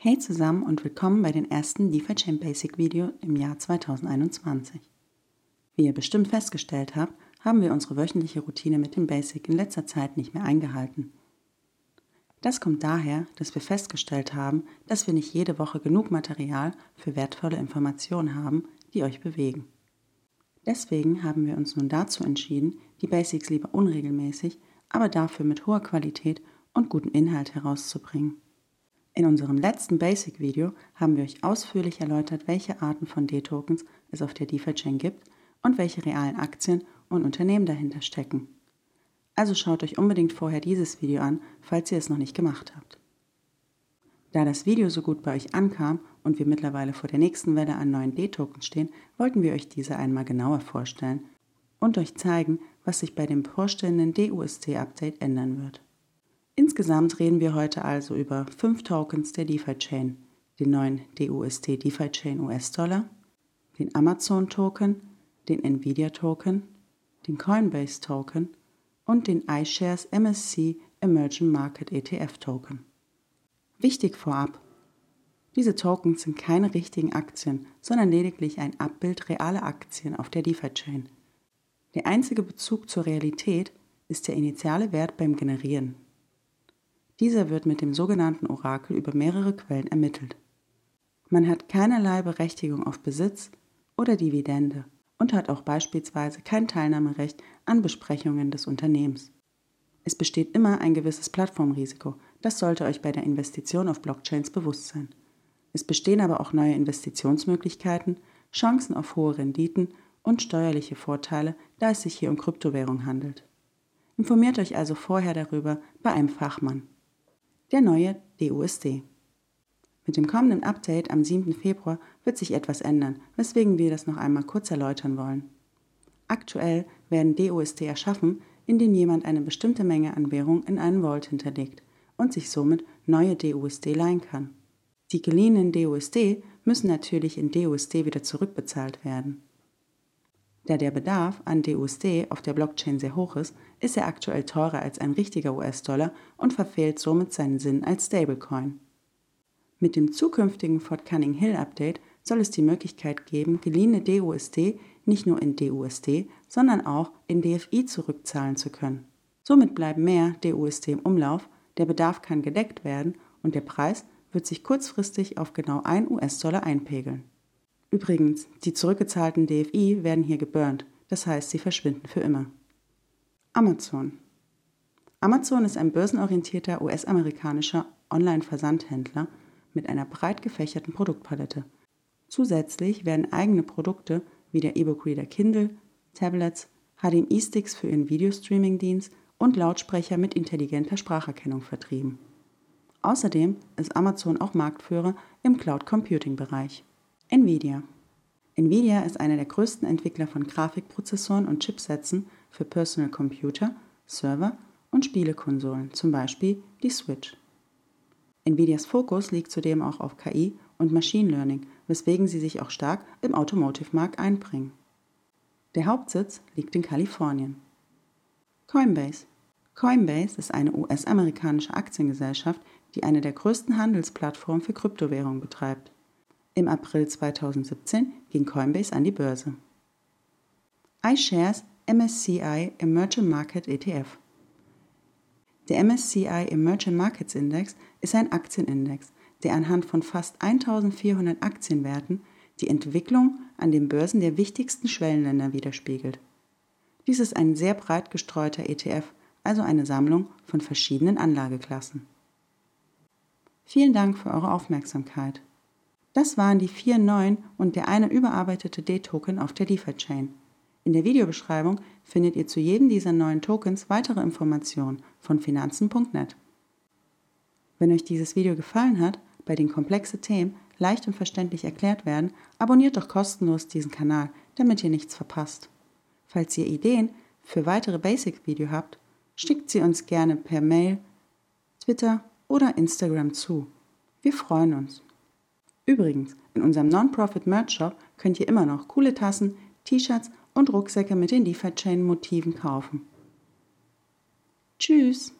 Hey zusammen und willkommen bei den ersten DeFi Chain Basic Video im Jahr 2021. Wie ihr bestimmt festgestellt habt, haben wir unsere wöchentliche Routine mit dem Basic in letzter Zeit nicht mehr eingehalten. Das kommt daher, dass wir festgestellt haben, dass wir nicht jede Woche genug Material für wertvolle Informationen haben, die euch bewegen. Deswegen haben wir uns nun dazu entschieden, die Basics lieber unregelmäßig, aber dafür mit hoher Qualität und gutem Inhalt herauszubringen. In unserem letzten Basic-Video haben wir euch ausführlich erläutert, welche Arten von D-Tokens es auf der DeFi-Chain gibt und welche realen Aktien und Unternehmen dahinter stecken. Also schaut euch unbedingt vorher dieses Video an, falls ihr es noch nicht gemacht habt. Da das Video so gut bei euch ankam und wir mittlerweile vor der nächsten Welle an neuen D-Tokens stehen, wollten wir euch diese einmal genauer vorstellen und euch zeigen, was sich bei dem vorstellenden DUST-Update ändern wird. Insgesamt reden wir heute also über fünf Tokens der DeFi-Chain, den neuen DUST DeFi-Chain US-Dollar, den Amazon-Token, den Nvidia-Token, den Coinbase-Token und den iShares MSC Emerging Market ETF-Token. Wichtig vorab, diese Tokens sind keine richtigen Aktien, sondern lediglich ein Abbild realer Aktien auf der DeFi-Chain. Der einzige Bezug zur Realität ist der initiale Wert beim Generieren. Dieser wird mit dem sogenannten Orakel über mehrere Quellen ermittelt. Man hat keinerlei Berechtigung auf Besitz oder Dividende und hat auch beispielsweise kein Teilnahmerecht an Besprechungen des Unternehmens. Es besteht immer ein gewisses Plattformrisiko, das sollte euch bei der Investition auf Blockchains bewusst sein. Es bestehen aber auch neue Investitionsmöglichkeiten, Chancen auf hohe Renditen und steuerliche Vorteile, da es sich hier um Kryptowährung handelt. Informiert euch also vorher darüber bei einem Fachmann. Der neue DUSD. Mit dem kommenden Update am 7. Februar wird sich etwas ändern, weswegen wir das noch einmal kurz erläutern wollen. Aktuell werden DUSD erschaffen, indem jemand eine bestimmte Menge an Währung in einen Vault hinterlegt und sich somit neue DUSD leihen kann. Die geliehenen DUSD müssen natürlich in DUSD wieder zurückbezahlt werden. Da der Bedarf an DUSD auf der Blockchain sehr hoch ist, ist er aktuell teurer als ein richtiger US-Dollar und verfehlt somit seinen Sinn als Stablecoin. Mit dem zukünftigen Fort Cunning Hill Update soll es die Möglichkeit geben, geliehene DUSD nicht nur in DUSD, sondern auch in DFI zurückzahlen zu können. Somit bleiben mehr DUSD im Umlauf, der Bedarf kann gedeckt werden und der Preis wird sich kurzfristig auf genau 1 US-Dollar einpegeln. Übrigens, die zurückgezahlten DFI werden hier geburnt, das heißt, sie verschwinden für immer. Amazon. Amazon ist ein börsenorientierter US-amerikanischer Online-Versandhändler mit einer breit gefächerten Produktpalette. Zusätzlich werden eigene Produkte wie der E-Book-Reader Kindle, Tablets, HDMI-Sticks für ihren Videostreaming-Dienst und Lautsprecher mit intelligenter Spracherkennung vertrieben. Außerdem ist Amazon auch Marktführer im Cloud Computing Bereich. Nvidia. Nvidia ist einer der größten Entwickler von Grafikprozessoren und Chipsätzen für Personal Computer, Server und Spielekonsolen, zum Beispiel die Switch. Nvidias Fokus liegt zudem auch auf KI und Machine Learning, weswegen sie sich auch stark im Automotive-Markt einbringen. Der Hauptsitz liegt in Kalifornien. Coinbase. Coinbase ist eine US-amerikanische Aktiengesellschaft, die eine der größten Handelsplattformen für Kryptowährungen betreibt. Im April 2017 ging Coinbase an die Börse. iShares MSCI Emerging Market ETF. Der MSCI Emerging Markets Index ist ein Aktienindex, der anhand von fast 1400 Aktienwerten die Entwicklung an den Börsen der wichtigsten Schwellenländer widerspiegelt. Dies ist ein sehr breit gestreuter ETF, also eine Sammlung von verschiedenen Anlageklassen. Vielen Dank für eure Aufmerksamkeit. Das waren die vier neuen und der eine überarbeitete D-Token auf der DeFi-Chain. In der Videobeschreibung findet ihr zu jedem dieser neuen Tokens weitere Informationen von finanzen.net. Wenn euch dieses Video gefallen hat, bei dem komplexe Themen leicht und verständlich erklärt werden, abonniert doch kostenlos diesen Kanal, damit ihr nichts verpasst. Falls ihr Ideen für weitere Basic-Video habt, schickt sie uns gerne per Mail, Twitter oder Instagram zu. Wir freuen uns. Übrigens, in unserem Non-Profit Merch Shop könnt ihr immer noch coole Tassen, T-Shirts und Rucksäcke mit den DeFi-Chain-Motiven kaufen. Tschüss!